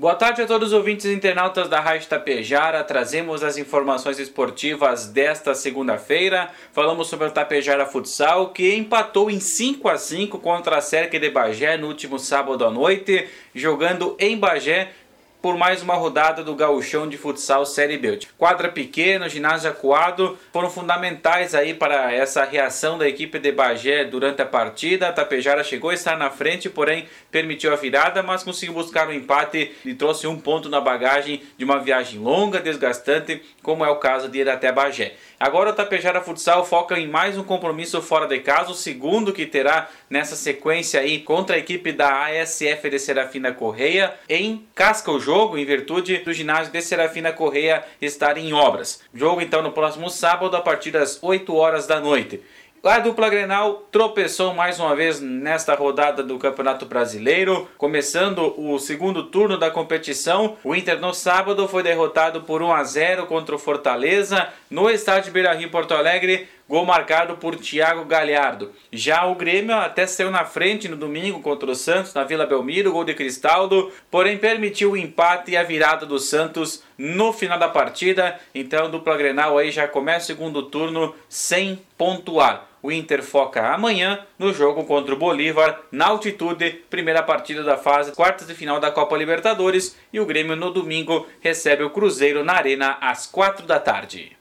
Boa tarde a todos os ouvintes e internautas da Rádio Tapejara. Trazemos as informações esportivas desta segunda-feira. Falamos sobre o Tapejara Futsal, que empatou em 5 a 5 contra a Cerque de Bagé no último sábado à noite, jogando em Bagé por mais uma rodada do Gauchão de Futsal Série B. Quadra pequena, ginásio acuado foram fundamentais aí para essa reação da equipe de Bagé durante a partida. A Tapejara chegou a estar na frente, porém permitiu a virada, mas conseguiu buscar o um empate e trouxe um ponto na bagagem de uma viagem longa, desgastante, como é o caso de ir até Bagé. Agora o Tapejara Futsal foca em mais um compromisso fora de casa, o segundo que terá nessa sequência aí contra a equipe da ASF de Serafina Correia em Casca o jogo, em virtude do ginásio de Serafina Correia estar em obras. Jogo então no próximo sábado a partir das 8 horas da noite. A dupla Grenal tropeçou mais uma vez nesta rodada do Campeonato Brasileiro, começando o segundo turno da competição. O Inter no sábado foi derrotado por 1 a 0 contra o Fortaleza no estádio Beira-Rio Porto Alegre, gol marcado por Thiago Galhardo. Já o Grêmio até saiu na frente no domingo contra o Santos na Vila Belmiro, gol de Cristaldo, porém permitiu o empate e a virada do Santos no final da partida. Então, dupla Grenal aí já começa o segundo turno sem pontuar. O Inter foca amanhã no jogo contra o Bolívar, na altitude, primeira partida da fase quartas de final da Copa Libertadores. E o Grêmio no domingo recebe o Cruzeiro na Arena às quatro da tarde.